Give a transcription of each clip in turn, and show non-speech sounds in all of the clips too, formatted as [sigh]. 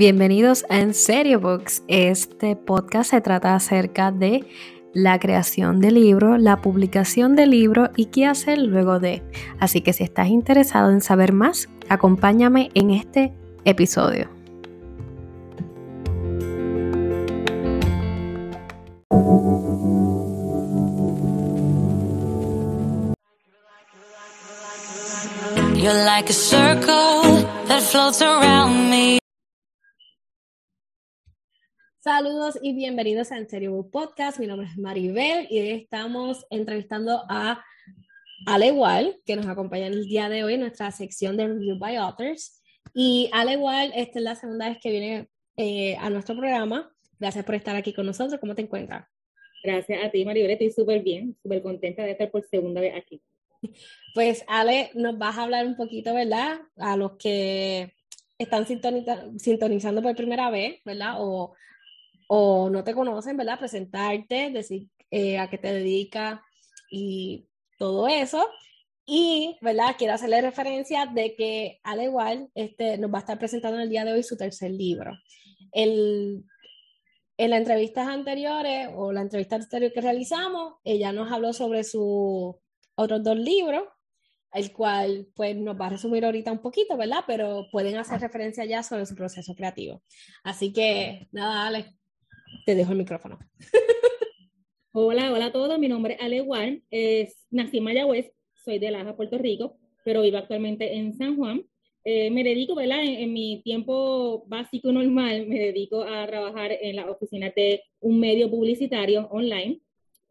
Bienvenidos a En Serio Books. Este podcast se trata acerca de la creación de libro, la publicación de libro y qué hacer luego de. Así que si estás interesado en saber más, acompáñame en este episodio. You're like a circle that floats around me. Saludos y bienvenidos a En Serio Podcast. Mi nombre es Maribel y hoy estamos entrevistando a Ale Wall, que nos acompaña el día de hoy en nuestra sección de Review by Authors. Y Ale Wall, esta es la segunda vez que viene eh, a nuestro programa. Gracias por estar aquí con nosotros. ¿Cómo te encuentras? Gracias a ti, Maribel. Estoy súper bien, súper contenta de estar por segunda vez aquí. [laughs] Pues Ale, nos vas a hablar un poquito, ¿verdad? A los que están sintonizando por primera vez, ¿verdad? O o no te conocen, ¿verdad? Presentarte, decir eh, a qué te dedicas y todo eso. Y, ¿verdad? Quiero hacerle referencia de que al igual este, nos va a estar presentando en el día de hoy su tercer libro. El, en las entrevistas anteriores o la entrevista anterior que realizamos, ella nos habló sobre sus otros dos libros, el cual pues nos va a resumir ahorita un poquito, ¿verdad? Pero pueden hacer referencia ya sobre su proceso creativo. Así que, nada, Alex, te dejo el micrófono. hola, hola a todos. Mi nombre es Ale Juan. nací en Mayagüez, soy de Laja, Puerto Rico, pero vivo actualmente en San Juan. Eh, me dedico, ¿verdad? En, mi tiempo básico normal, me dedico a trabajar en la oficina de un medio publicitario online.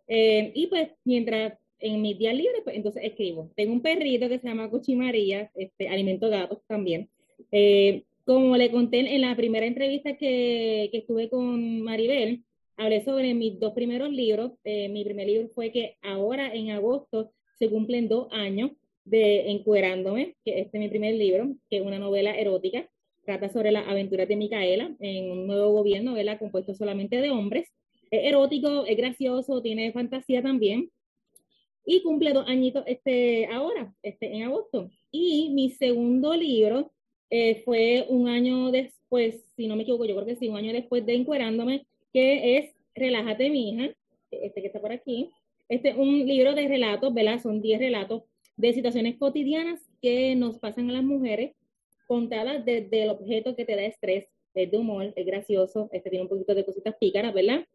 Eh, y pues mientras en mis días libres, pues entonces escribo. Tengo un perrito que se llama Cuchimaría, este, alimento gatos también. Eh, como le conté en la primera entrevista que, que estuve con Maribel, hablé sobre mis dos primeros libros. Eh, mi primer libro fue que ahora en agosto se cumplen dos años de Encuerándome, que este es mi primer libro, que es una novela erótica. Trata sobre las aventuras de Micaela en un nuevo gobierno, novela compuesto solamente de hombres. Es erótico, es gracioso, tiene fantasía también. Y cumple dos añitos este, ahora, este, en agosto. Y mi segundo libro eh, fue un año después, si no me equivoco, yo creo que sí, un año después de Encuerándome, que es Relájate, mi hija, este que está por aquí. Este un libro de relatos, ¿verdad? Son 10 relatos de situaciones cotidianas que nos pasan a las mujeres, contadas desde el objeto que te da estrés, es de humor, es gracioso, este tiene un poquito de cositas pícaras, ¿verdad?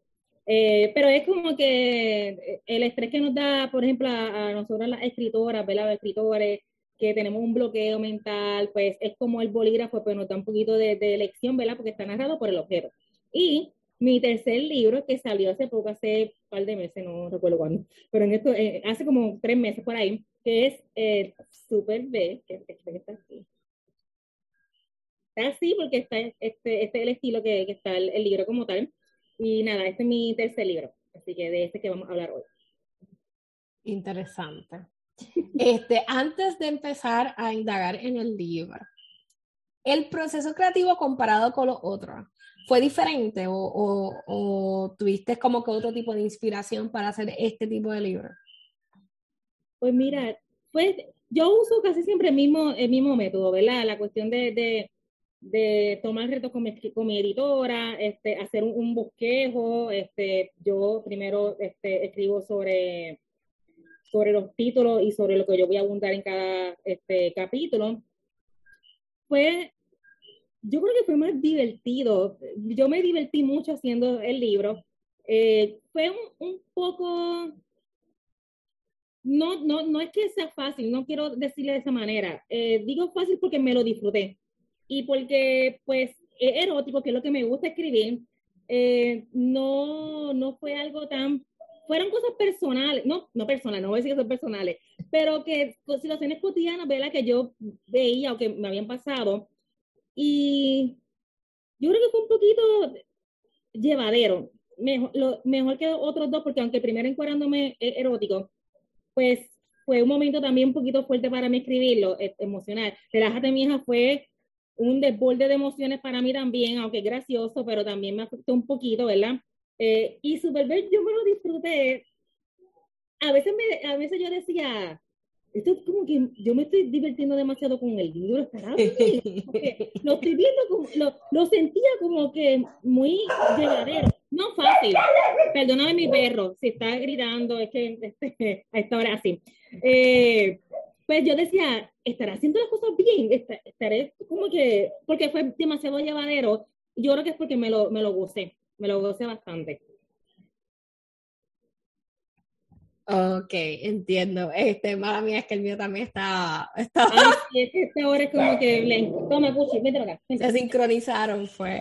Eh, pero es como que el estrés que nos da, por ejemplo, a, a nosotras las escritoras, ¿verdad? Los escritores, que tenemos un bloqueo mental, pues es como el bolígrafo, pero nos da un poquito de, de lección, ¿verdad? Porque está narrado por el objeto. Y mi tercer libro, que salió hace poco, hace un par de meses, no recuerdo cuándo, pero en esto, eh, hace como tres meses por ahí, que es eh, Super B, que, está así. Está así porque está, este, este es el estilo que, que está el, libro como tal. Y nada, este es mi tercer libro, así que de este que vamos a hablar hoy. Interesante. Este, antes de empezar a indagar en el libro, el proceso creativo comparado con los otros, ¿fue diferente o, tuviste como que otro tipo de inspiración para hacer este tipo de libro? Pues mira, pues yo uso casi siempre el mismo, el mismo método, ¿verdad? La cuestión de, de, tomar retos con mi, con mi, editora, este, hacer un, un, bosquejo, este, yo primero este, escribo sobre sobre los títulos y sobre lo que yo voy a abundar en cada este, capítulo, pues yo creo que fue más divertido. Yo me divertí mucho haciendo el libro. Eh, fue un, un, poco, no, no, no es que sea fácil, no quiero decirle de esa manera. Eh, digo fácil porque me lo disfruté y porque pues es erótico, que es lo que me gusta escribir. Eh, no, no fue algo tan fueron cosas personales, no, no personales, no voy a decir que son personales, pero que situaciones cotidianas, ¿verdad? Que yo veía o que me habían pasado. Y yo creo que fue un poquito llevadero, mejor, lo, mejor que otros dos, porque aunque primero encuadrándome es erótico, pues fue un momento también un poquito fuerte para mí escribirlo, e, emocional. Relájate, mi hija, fue un desborde de emociones para mí también, aunque gracioso, pero también me afectó un poquito, ¿verdad? Eh, y Superbird yo me lo disfruté. A veces, me, a veces yo decía, esto es como que yo me estoy divirtiendo demasiado con el libro, estará [laughs] lo estoy viendo como, lo, lo, sentía como que muy llevadero, no fácil. Perdóname mi perro, si está gritando, es que este, a esta hora así. Eh, pues yo decía, ¿estará haciendo las cosas bien? Estaré como que, porque fue demasiado llevadero. Yo creo que es porque me lo, me lo gocé, me lo gocé bastante. Ok, entiendo. Este, mala mía, es que el mío también está. está... Ay, sí, es que esta hora es como que Toma, Puchi, vete acá. Se sincronizaron, fue.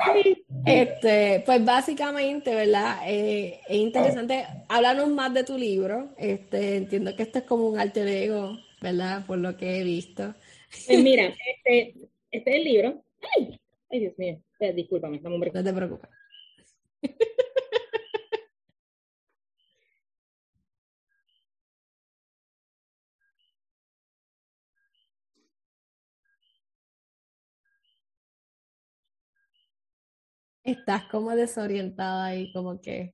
Este, pues básicamente, ¿verdad? Eh, es interesante. Háblanos más de tu libro. Este, entiendo que esto es como un alter ego, ¿verdad? Por lo que he visto. Pues mira, [laughs] este, este es el libro. Ay, ay Dios mío. Discúlpame, No te preocupes. Estás como desorientada y como que...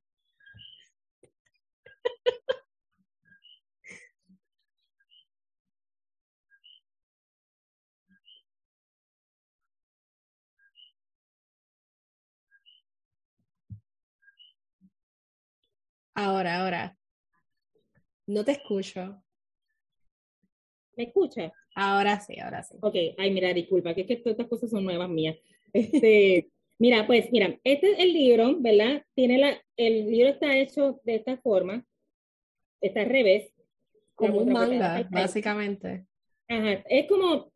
Ahora, ahora. No te escucho. ¿Me escuchas? Ahora sí, ahora sí. Ok, ay, mira, disculpa, que es que todas estas cosas son nuevas mías. Este, Mira, pues mira, este es el libro, ¿verdad? Tiene la, el libro está hecho de esta forma, está al revés. Como un manga, básicamente. Ajá, es como,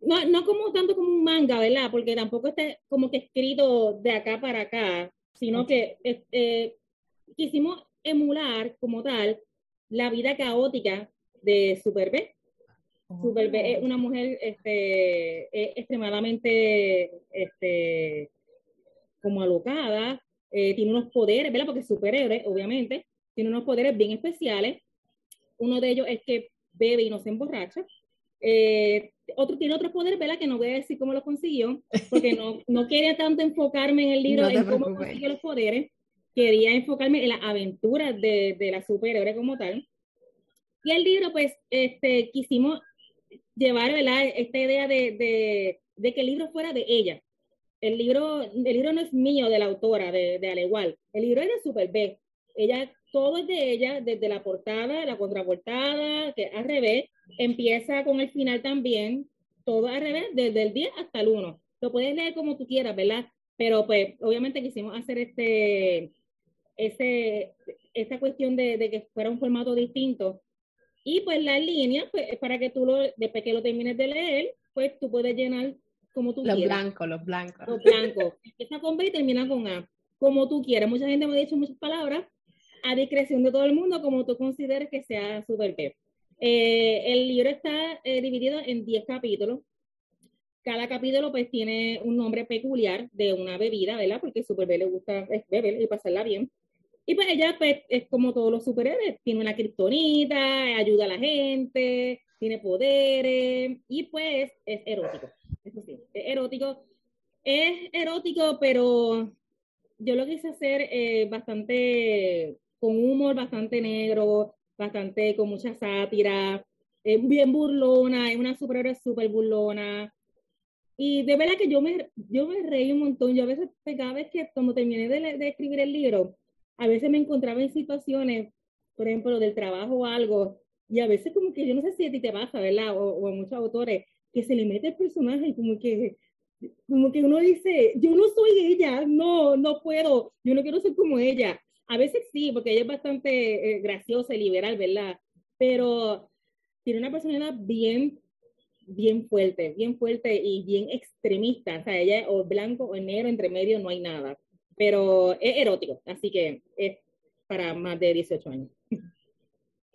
no, no como tanto como un manga, ¿verdad? Porque tampoco está como que escrito de acá para acá, sino que eh, quisimos emular como tal la vida caótica de Super B. Super B es oh. una mujer este, extremadamente este, como alocada, eh, tiene unos poderes, ¿verdad? Porque es superhéroe, obviamente, tiene unos poderes bien especiales. Uno de ellos es que bebe y no se emborracha. Eh, otro tiene otros poderes, ¿verdad? Que no voy a decir cómo lo consiguió, porque no, [laughs] no quería tanto enfocarme en el libro en cómo consiguió los poderes. Quería enfocarme en las aventuras de, de la superhéroe como tal. Y el libro, pues, este, quisimos llevar, ¿verdad? Esta idea de, de, de que el libro fuera de ella, el libro, el libro no es mío de la autora, de, de Alegual. El libro es de Super B. Ella, todo es de ella, desde la portada, la contraportada, que al revés, empieza con el final también, todo al revés, desde el 10 hasta el 1. Lo puedes leer como tú quieras, ¿verdad? Pero pues, obviamente quisimos hacer este, ese, esta cuestión de, de que fuera un formato distinto. Y pues la línea, pues, para que tú lo, después que lo termines de leer, pues tú puedes llenar como tú los quieras. Los blancos, los blancos. Los blancos. Empieza con B y termina con A. Como tú quieras. Mucha gente me ha dicho muchas palabras a discreción de todo el mundo, como tú consideres que sea super B. Eh, el libro está eh, dividido en 10 capítulos. Cada capítulo pues tiene un nombre peculiar de una bebida, ¿verdad? Porque Super B le gusta beber y pasarla bien. Y pues ella pues, es como todos los superhéroes, tiene una kriptonita, ayuda a la gente, tiene poderes y pues es erótico erótico. Es erótico, pero yo lo quise hacer eh, bastante con humor, bastante negro, bastante con mucha sátira, es bien burlona, es una superhéroe súper burlona. Y de verdad que yo me, yo me reí un montón. Yo a veces, pues, cada vez que cuando terminé de, de escribir el libro, a veces me encontraba en situaciones, por ejemplo, del trabajo o algo, y a veces como que yo no sé si a ti te pasa, ¿verdad? O, o a muchos autores, que se le mete el personaje como que, como que uno dice, yo no soy ella, no, no puedo, yo no quiero ser como ella. A veces sí, porque ella es bastante eh, graciosa y liberal, ¿verdad? Pero tiene una personalidad bien, bien fuerte, bien fuerte y bien extremista. O sea, ella es o blanco o negro, entre medio no hay nada. Pero es erótico, así que es para más de 18 años.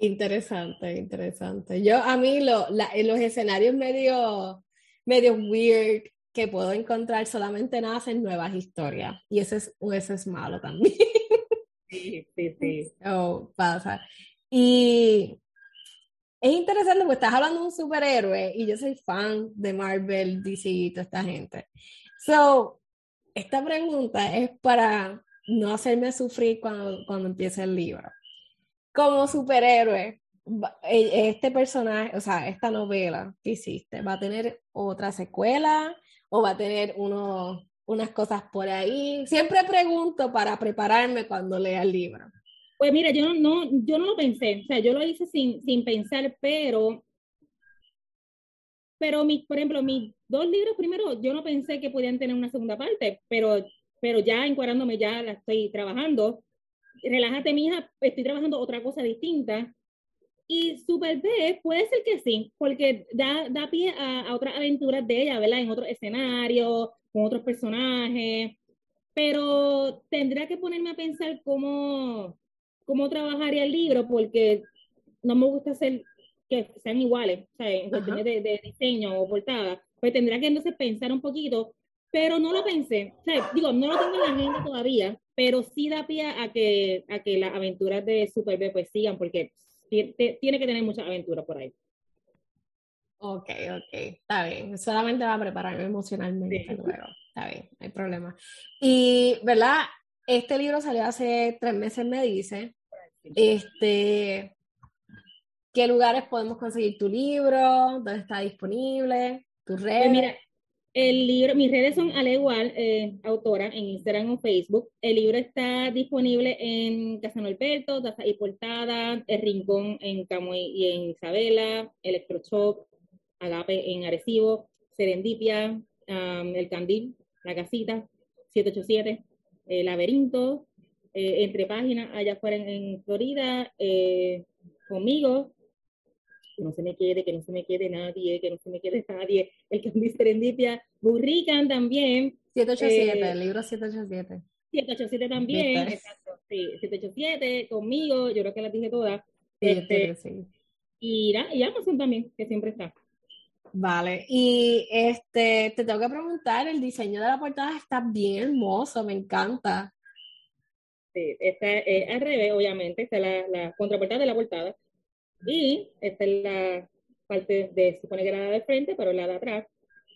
Interesante, interesante. Yo a mí lo, los escenarios medio, medio weird que puedo encontrar solamente nacen nuevas historias y ese es, ese es malo también. Sí, sí, sí. [laughs] Oh, pasa. Y es interesante porque estás hablando de un superhéroe y yo soy fan de Marvel, DC y toda esta gente. So, esta pregunta es para no hacerme sufrir cuando, cuando empiece el libro como superhéroe, e, este personaje, o sea, esta novela que hiciste, ¿va a tener otra secuela o va a tener unas cosas por ahí? Siempre pregunto para prepararme cuando lea el libro. Pues mira, yo no, yo no lo pensé, o sea, yo lo hice sin, sin pensar, pero, pero mi, por ejemplo, mis dos libros primero, yo no pensé que podían tener una segunda parte, pero, pero ya encuadrándome, ya la estoy trabajando. Relájate, mija, estoy trabajando otra cosa distinta. Y Super B puede ser que sí, porque da, da pie a, a otras aventuras de ella, ¿verdad? En otros escenarios, con otros personajes. Pero tendría que ponerme a pensar cómo, cómo trabajaría el libro porque no me gusta hacer que sean iguales, sea, en cuestiones de, diseño o portada, pues tendría que entonces pensar un poquito, pero no lo pensé, o sea, digo, no lo tengo en la agenda todavía, pero sí da pie a que, a que las aventuras de Super B pues sigan, porque tiene que tener muchas aventuras por ahí. Ok, ok, está bien. Solamente va a prepararme emocionalmente luego. Está bien, no hay problema. Y, ¿verdad? Este libro salió hace tres meses, me dice. Este, ¿Qué lugares podemos conseguir tu libro? ¿Dónde está disponible? ¿Tus pues redes? mira, el libro, mis redes son al igual, eh, autora, en Instagram o Facebook. El libro está disponible en Casa Norberto, Taza y Portada, El Rincón en Camuy y en Isabela, Electroshop, Agape en Arecibo, Serendipia, El Candil, La Casita, 787, El Laberinto, eh, entre páginas allá afuera en, Florida, eh, conmigo, que no se me quede, que no se me quede nadie, que no se me quede [laughs] nadie, el que es Serendipia, Burrican también. 787, eh, el libro 787. 787 también, exacto, sí, 787, conmigo, yo creo que las dije todas. este, sí. Y, y Amazon también, que siempre está. Vale, y este, te tengo que preguntar, el diseño de la portada está bien hermoso, me encanta. Sí, esta es al revés, obviamente, esta es la, la contraportada de la portada. Y esta es la parte de, supone que era la de frente, pero la de atrás.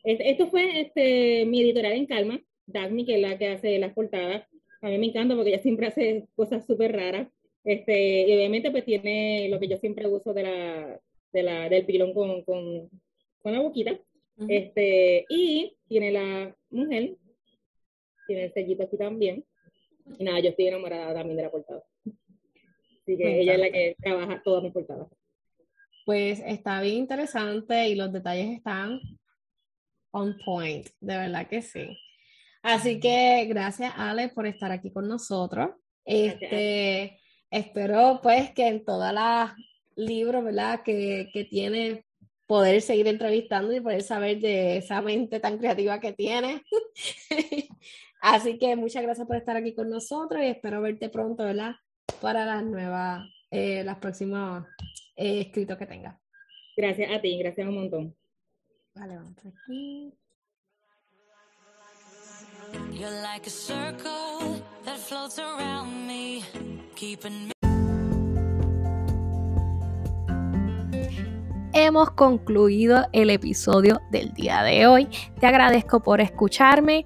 esto fue este, mi editorial en Calma, Dagny, que es la que hace las portadas. A mí me encanta porque ella siempre hace cosas súper raras. Este, y obviamente pues tiene lo que yo siempre uso de la, de la, del pilón con, con, con la boquita. este, y tiene la mujer, tiene el sellito aquí también. Y nada, yo estoy enamorada también de la portada. Así que ella es la que trabaja todas mis portadas. Pues está bien interesante y los detalles están on point, de verdad que sí. Así que gracias Ale por estar aquí con nosotros. Este, espero pues que en todas las libros, ¿verdad? Que, que tiene poder seguir entrevistando y poder saber de esa mente tan creativa que tiene. [laughs] Así que muchas gracias por estar aquí con nosotros y espero verte pronto, ¿verdad? Para las nuevas, eh, las próximas eh, escritos que tengas. Gracias a ti, gracias un montón. Vale, vamos aquí. hemos concluido el episodio del día de hoy. Te agradezco por escucharme.